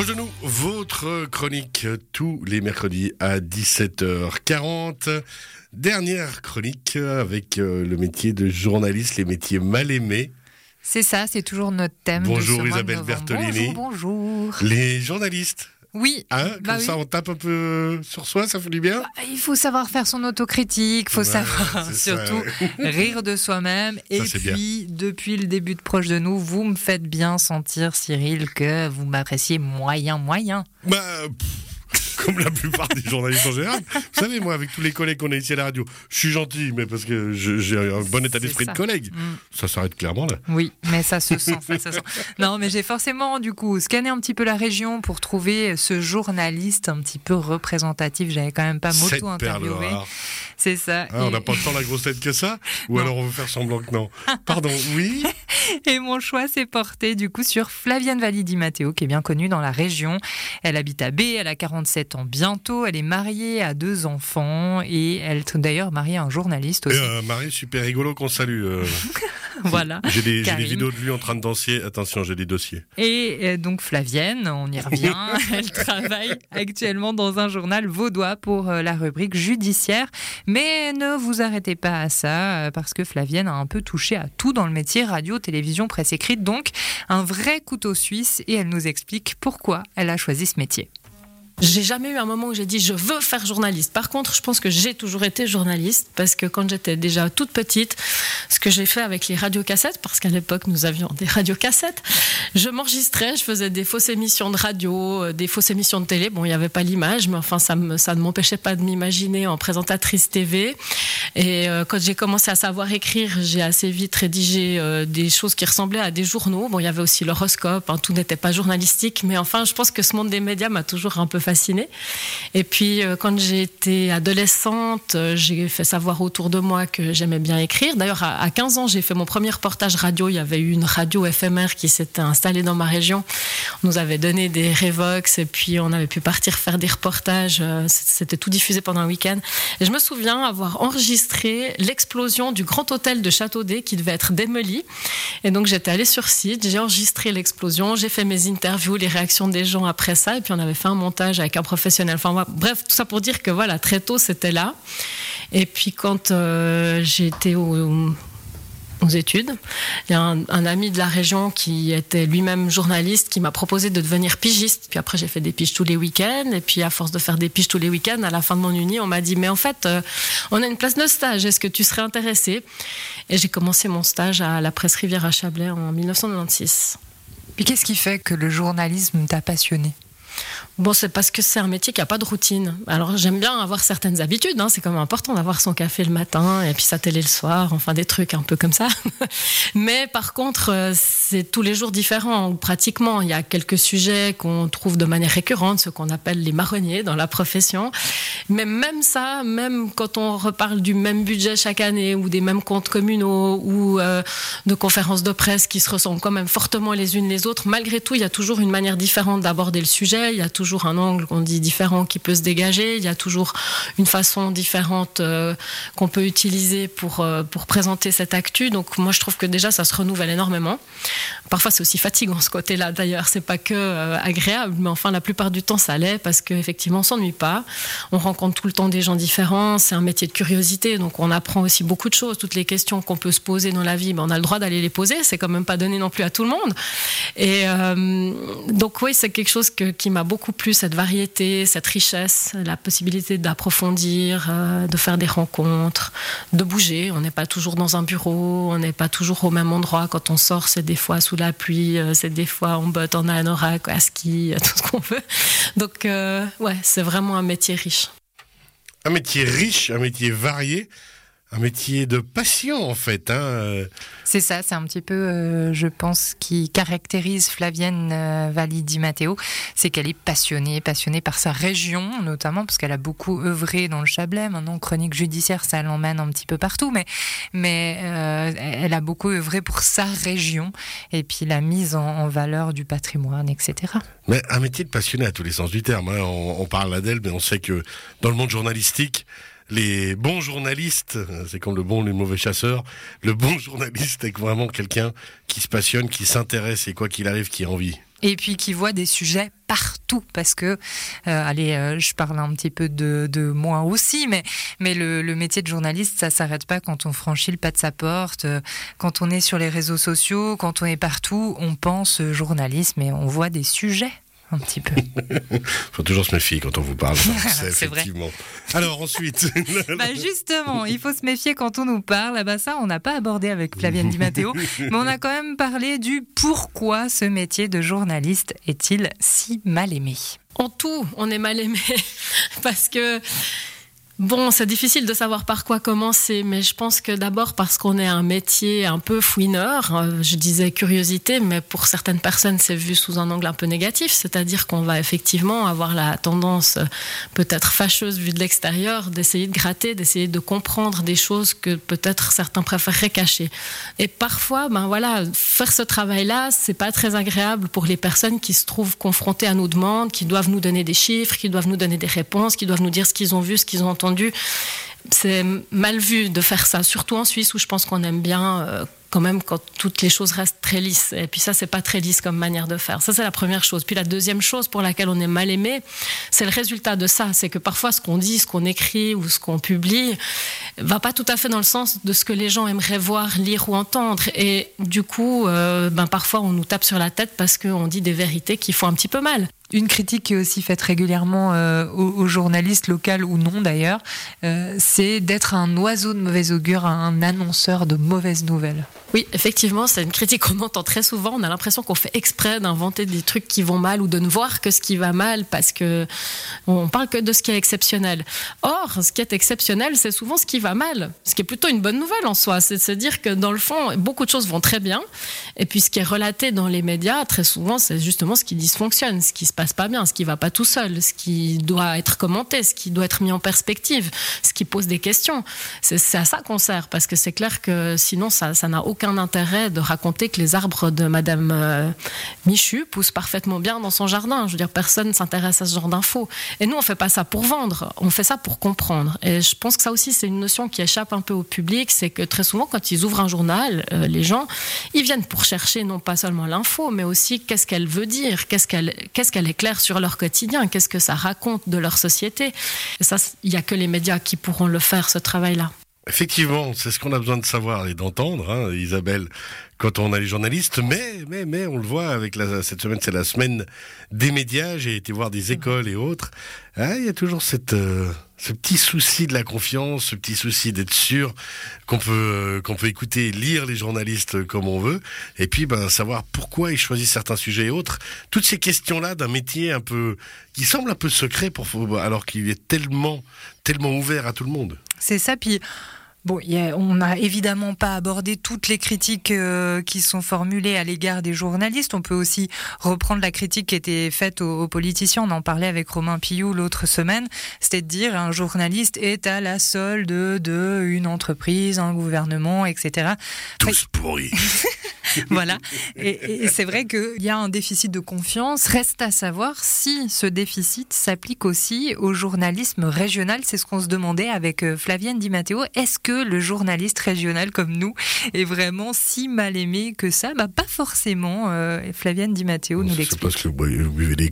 Proche de nous, votre chronique tous les mercredis à 17h40. Dernière chronique avec euh, le métier de journaliste, les métiers mal aimés. C'est ça, c'est toujours notre thème. Bonjour de ce mois de Isabelle. Bertolini. Bonjour, bonjour. Les journalistes, Oui. hein, bah comme oui. ça on tape un peu sur soi, ça fait du bien Bah, Il faut savoir faire son autocritique, il faut Ouais, savoir surtout rire de soi-même. Et bien. puis, depuis le début de Proche de nous, vous me faites bien sentir, Cyril, que vous m'appréciez moyen, moyen. Bah, pff, comme la plupart des journalistes en général. Vous savez, moi, avec tous les collègues qu'on a ici à la radio, je suis gentil, mais parce que j'ai un bon état d'esprit de collègue. Mm. Ça s'arrête clairement là. Oui, mais ça se sent, ça se sent. Non, mais j'ai forcément, du coup, scanné un petit peu la région pour trouver ce journaliste un petit peu représentatif. J'avais quand même pas moto-interviewé. rare. C'est ça. Ah, on Et- n'a pas tant la grosse tête que ça Ou Non. alors on veut faire semblant que non Pardon, oui Et mon choix s'est porté du coup sur Flavienne Validi Matteo, qui est bien connue dans la région. Elle habite à B, elle a 47 ans bientôt, elle est mariée à deux enfants et elle est d'ailleurs mariée à un journaliste aussi. un mari super rigolo qu'on salue. euh. voilà. J'ai des, des vidéos de lui en train de danser. Attention, j'ai des dossiers. Et euh, donc Flavienne, on y revient, elle travaille actuellement dans un journal vaudois pour euh, la rubrique judiciaire. Mais ne vous arrêtez pas à ça, euh, parce que Flavienne a un peu touché à tout dans le métier radio, télévision, presse écrite. Donc un vrai couteau suisse et elle nous explique pourquoi elle a choisi ce métier. J'ai jamais eu un moment où j'ai dit je veux faire journaliste. Par contre, je pense que j'ai toujours été journaliste parce que quand j'étais déjà toute petite, ce que j'ai fait avec les radiocassettes, parce qu'à l'époque nous avions des radiocassettes, je m'enregistrais, je faisais des fausses émissions de radio, euh, des fausses émissions de télé. Bon, il n'y avait pas l'image, mais enfin ça, ne m'empêchait pas de m'imaginer en présentatrice TV. Et euh, quand j'ai commencé à savoir écrire, j'ai assez vite rédigé euh, des choses qui ressemblaient à des journaux. Bon, il y avait aussi l'horoscope, hein, tout n'était pas journalistique, mais enfin, je pense que ce monde des médias m'a toujours un peu Et puis, euh, quand j'étais adolescente, euh, j'ai fait savoir autour de moi que j'aimais bien écrire. D'ailleurs, à, à 15 ans, j'ai fait mon premier reportage radio. Il y avait eu une radio éphémère qui s'était installée dans ma région. On nous avait donné des Revox et puis on avait pu partir faire des reportages. Euh, C'était tout diffusé pendant un week-end. Et je me souviens avoir enregistré l'explosion du grand hôtel de Châteaudet qui devait être démoli. Et donc j'étais allée sur site, j'ai enregistré l'explosion, j'ai fait mes interviews, les réactions des gens après ça, et puis on avait fait un montage avec un professionnel. Bref, tout ça pour dire que voilà, très tôt c'était là. Et puis quand euh, j'étais au aux études. Il y a un, un ami de la région qui était lui-même journaliste qui m'a proposé de devenir pigiste. Puis après, j'ai fait des piges tous les week-ends. Et puis, à force de faire des piges tous les week-ends, à la fin de mon uni, on m'a dit Mais en fait, euh, on a une place de stage. Est-ce que tu serais intéressé Et j'ai commencé mon stage à la presse Rivière à Chablais en 1996. Puis qu'est-ce qui fait que le journalisme t'a passionné? Bon, c'est parce que c'est un métier qui n'a pas de routine. Alors, j'aime bien avoir certaines habitudes. hein. C'est quand même important d'avoir son café le matin et puis sa télé le soir. Enfin, des trucs un peu comme ça. Mais par contre, euh, c'est tous les jours différent. Pratiquement, il y a quelques sujets qu'on trouve de manière récurrente, ce qu'on appelle les marronniers dans la profession. Mais même ça, même quand on reparle du même budget chaque année ou des mêmes comptes communaux ou euh, de conférences de presse qui se ressemblent quand même fortement les unes les autres, malgré tout, il y a toujours une manière différente d'aborder le sujet. Il y a toujours un angle qu'on dit différent qui peut se dégager. Il y a toujours une façon différente euh, qu'on peut utiliser pour, euh, pour présenter cette actu. Donc moi, je trouve que déjà, ça se renouvelle énormément. Parfois, c'est aussi fatigant ce côté-là. D'ailleurs, c'est pas que euh, agréable, mais enfin, la plupart du temps, ça l'est parce qu'effectivement, on s'ennuie pas. On rencontre tout le temps des gens différents. C'est un métier de curiosité, donc on apprend aussi beaucoup de choses. Toutes les questions qu'on peut se poser dans la vie, ben, on a le droit d'aller les poser. C'est quand même pas donné non plus à tout le monde. Et donc oui, c'est quelque chose qui m'a beaucoup plu, cette variété, cette richesse, la possibilité d'approfondir, euh, de faire des rencontres, de bouger. On n'est pas toujours dans un bureau, on n'est pas toujours au même endroit. Quand on sort, c'est des fois sous la pluie, euh, c'est des fois en botte, en anorak, à ski, tout ce qu'on veut. Donc euh, ouais, c'est vraiment un métier riche. Un métier riche, un métier varié, un métier de passion en fait. Hein. euh. C'est ça, c'est un petit peu, euh, je pense, qui caractérise Flavienne euh, Validi Matteo, c'est qu'elle est passionnée, passionnée par sa région, notamment parce qu'elle a beaucoup œuvré dans le Chablais. Maintenant, chronique judiciaire, ça l'emmène un petit peu partout, mais mais euh, elle a beaucoup œuvré pour sa région et puis la mise en, en valeur du patrimoine, etc. Mais un métier de passionné à tous les sens du terme. hein. On, on parle d'elle, mais on sait que dans le monde journalistique, les bons journalistes, c'est comme le bon le mauvais chasseur, le bon journaliste est vraiment quelqu'un qui se passionne, qui s'intéresse et quoi qu'il arrive, qui a envie. et puis qui voit des sujets partout parce que, euh, allez, euh, je parle un petit peu de, moi aussi, mais, mais le, le, métier de journaliste, ça s'arrête pas quand on franchit le pas de sa porte, euh, quand on est sur les réseaux sociaux, quand on est partout, on pense journalisme et on voit des sujets un petit peu. faut toujours se méfier quand on vous parle. C'est effectivement. Vrai. Alors ensuite. bah justement, il faut se méfier quand on nous parle. Ah bah ça, on n'a pas abordé avec Flavienne Di Matteo, mais on a quand même parlé du pourquoi ce métier de journaliste est-il si mal aimé? En tout, on est mal aimé parce que Bon, c'est difficile de savoir par quoi commencer, mais je pense que d'abord parce qu'on est un métier un peu fouineur, euh, je disais curiosité, mais pour certaines personnes c'est vu sous un angle un peu négatif, c'est-à-dire qu'on va effectivement avoir la tendance euh, peut-être fâcheuse vue de l'extérieur d'essayer de gratter, d'essayer de comprendre des choses que peut-être certains préféreraient cacher. Et parfois, ben voilà, faire ce travail-là, c'est pas très agréable pour les personnes qui se trouvent confrontées à nos demandes, qui doivent nous donner des chiffres, qui doivent nous donner des réponses, qui doivent nous dire ce qu'ils ont vu, ce qu'ils ont entendu c'est mal vu de faire ça, surtout en Suisse où je pense qu'on aime bien euh, quand même quand toutes les choses restent très lisses. Et puis ça, c'est pas très lisse comme manière de faire. Ça, c'est la première chose. Puis la deuxième chose pour laquelle on est mal aimé, c'est le résultat de ça. C'est que parfois, ce qu'on dit, ce qu'on écrit ou ce qu'on publie va pas tout à fait dans le sens de ce que les gens aimeraient voir, lire ou entendre. Et du coup, euh, ben, parfois, on nous tape sur la tête parce qu'on dit des vérités qui font un petit peu mal. Une critique qui est aussi faite régulièrement euh, aux, journalistes locaux ou non d'ailleurs, euh, c'est d'être un oiseau de mauvais augure, un annonceur de mauvaises nouvelles. Oui, effectivement, c'est une critique qu'on entend très souvent. On a l'impression qu'on fait exprès d'inventer des trucs qui vont mal ou de ne voir que ce qui va mal parce que on parle que de ce qui est exceptionnel. Or, ce qui est exceptionnel, c'est souvent ce qui va mal, ce qui est plutôt une bonne nouvelle en soi. C'est de se dire que dans le fond, beaucoup de choses vont très bien, et puis ce qui est relaté dans les médias, très souvent, c'est justement ce qui dysfonctionne, ce qui se passe pas bien, ce qui va pas tout seul, ce qui doit être commenté, ce qui doit être mis en perspective, ce qui pose des questions. C'est à ça qu'on sert, parce que c'est clair que sinon, ça n'a aucun intérêt de raconter que les arbres de Madame euh, Michu poussent parfaitement bien dans son jardin. Je veux dire, personne ne s'intéresse à ce genre d'infos. Et nous, on fait pas ça pour vendre, on fait ça pour comprendre. Et je pense que ça aussi, c'est une notion qui échappe un peu au public, c'est que très souvent, quand ils ouvrent un journal, euh, les gens, ils viennent pour chercher non pas seulement l'info, mais aussi qu'est-ce qu'elle veut dire, qu'est-ce qu'elle qu'est-ce éclaire sur leur quotidien, qu'est-ce que ça raconte de leur société? Ça, il n'y a que les médias qui pourront le faire, ce travail-là. Effectivement, c'est ce qu'on a besoin de savoir et d'entendre, hein, Isabelle, quand on a les journalistes. Mais, mais, mais, on le voit avec la, cette semaine, c'est la semaine des médias. J'ai été voir des écoles et autres. Ah, il y a toujours cette, euh, ce petit souci de la confiance, ce petit souci d'être sûr qu'on peut, euh, qu'on peut écouter lire les journalistes comme on veut. Et puis, ben, savoir pourquoi ils choisissent certains sujets et autres. Toutes ces questions-là d'un métier un peu, qui semble un peu secret pour, alors qu'il est tellement, tellement ouvert à tout le monde. C'est ça, puis Bon, on n'a évidemment pas abordé toutes les critiques euh, qui sont formulées à l'égard des journalistes. On peut aussi reprendre la critique qui était faite aux, politiciens. On en parlait avec Romain Pillou l'autre semaine. C'était de dire un journaliste est à la solde de une entreprise, un gouvernement, etc. Tous pourris. voilà. Et, et c'est vrai qu'il y a un déficit de confiance. Reste à savoir si ce déficit s'applique aussi au journalisme régional. C'est ce qu'on se demandait avec euh, Flavienne Di Matteo. Est-ce que le journaliste régional comme nous est vraiment si mal aimé que ça bah, Pas forcément. Euh, Flavienne Di Matteo nous l'explique. C'est parce que vous buvez des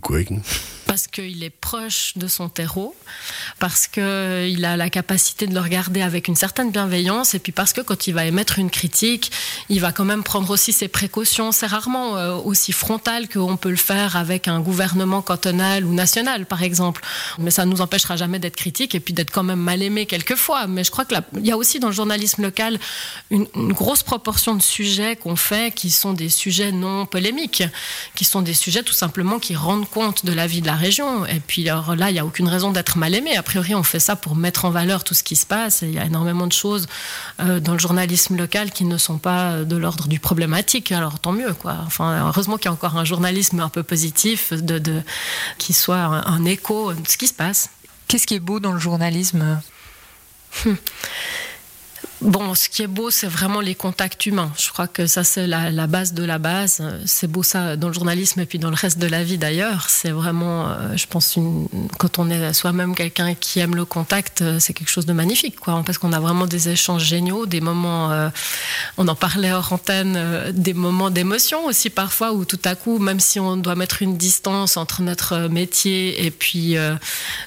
parce qu'il est proche de son terreau, parce qu'il a la capacité de le regarder avec une certaine bienveillance, et puis parce que quand il va émettre une critique, il va quand même prendre aussi ses précautions. C'est rarement euh, aussi frontal qu'on peut le faire avec un gouvernement cantonal ou national, par exemple. Mais ça ne nous empêchera jamais d'être critique et puis d'être quand même mal aimé quelquefois. Mais je crois qu'il y a aussi dans le journalisme local une, une grosse proportion de sujets qu'on fait qui sont des sujets non polémiques, qui sont des sujets tout simplement qui rendent compte de la vie de la région. Et puis alors là, il n'y a aucune raison d'être mal aimé. A priori, on fait ça pour mettre en valeur tout ce qui se passe. il y a énormément de choses euh, dans le journalisme local qui ne sont pas de l'ordre du problématique. Alors tant mieux, quoi. Enfin, heureusement qu'il y a encore un journalisme un peu positif, de, de qui soit un, écho de ce qui se passe. Qu'est-ce qui est beau dans le journalisme? hum. Bon, ce qui est beau, c'est vraiment les contacts humains. Je crois que ça, c'est la, base de la base. C'est beau ça dans le journalisme et puis dans le reste de la vie d'ailleurs. C'est vraiment, euh, je pense, une, quand on est soi-même quelqu'un qui aime le contact, euh, c'est quelque chose de magnifique, quoi. Parce qu'on a vraiment des échanges géniaux, des moments, euh, on en parlait hors antenne, des moments d'émotion aussi parfois où tout à coup, même si on doit mettre une distance entre notre métier et puis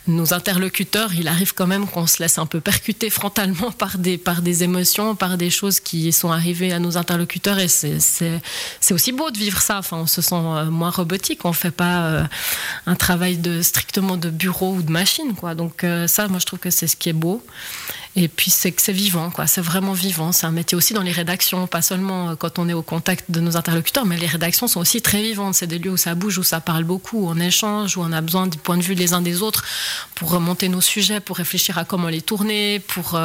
nos interlocuteurs, il arrive quand même qu'on se laisse un peu percuter frontalement par des, par des émotions, par des choses qui sont arrivées à nos interlocuteurs. Et c'est aussi beau de vivre ça. Enfin, on se sent euh, moins robotique. On fait pas euh, un travail de strictement de bureau ou de machine, quoi. Donc euh, ça, moi, je trouve que c'est ce qui est beau. Et puis c'est que c'est vivant. C'est vraiment vivant. C'est un métier aussi dans les rédactions, pas seulement quand on est au contact de nos interlocuteurs, mais les rédactions sont aussi très vivantes. C'est des lieux où ça bouge, où ça parle beaucoup, où on échange, où on a besoin du point de vue les uns des autres pour remonter nos sujets, pour réfléchir à comment les tourner, pour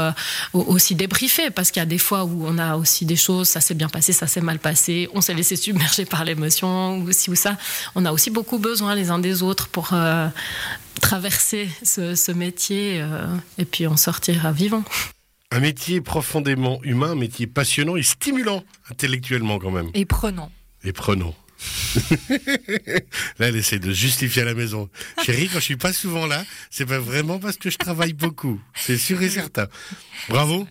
aussi débriefer, parce qu'il y a des fois où on a aussi des choses, ça s'est bien passé, ça s'est mal passé, on s'est laissé submerger par l'émotion, ou ci ou ça. On a aussi beaucoup besoin les uns des autres pour euh, traverser ce, métier euh, et puis en sortir vivant. Un métier profondément humain, un métier passionnant et stimulant intellectuellement quand même. Et prenant. Et prenant. là, elle essaie de justifier à la maison. Chérie, quand je suis pas souvent là, c'est pas vraiment parce que je travaille beaucoup. C'est sûr et certain. Bravo.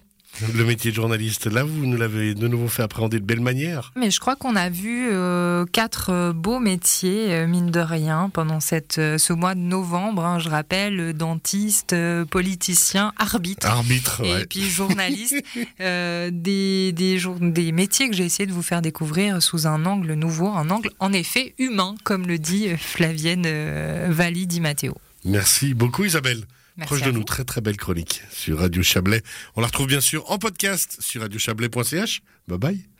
Le métier de journaliste, là, vous nous l'avez de nouveau fait appréhender de belle manière. Mais je crois qu'on a vu euh, quatre euh, beaux métiers, euh, mine de rien, pendant cette, ce mois de novembre. Hein, je rappelle, dentiste, politicien, arbitre. Arbitre, Et puis journaliste. des, des, des métiers que j'ai essayé de vous faire découvrir sous un angle nouveau, un angle en effet humain, comme le dit Flavienne Valli Di Matteo. Merci beaucoup Isabelle proche de nous. Très très belle chronique sur Radio Chablais. On la retrouve bien sûr en podcast sur radiochablais.ch. Bye bye.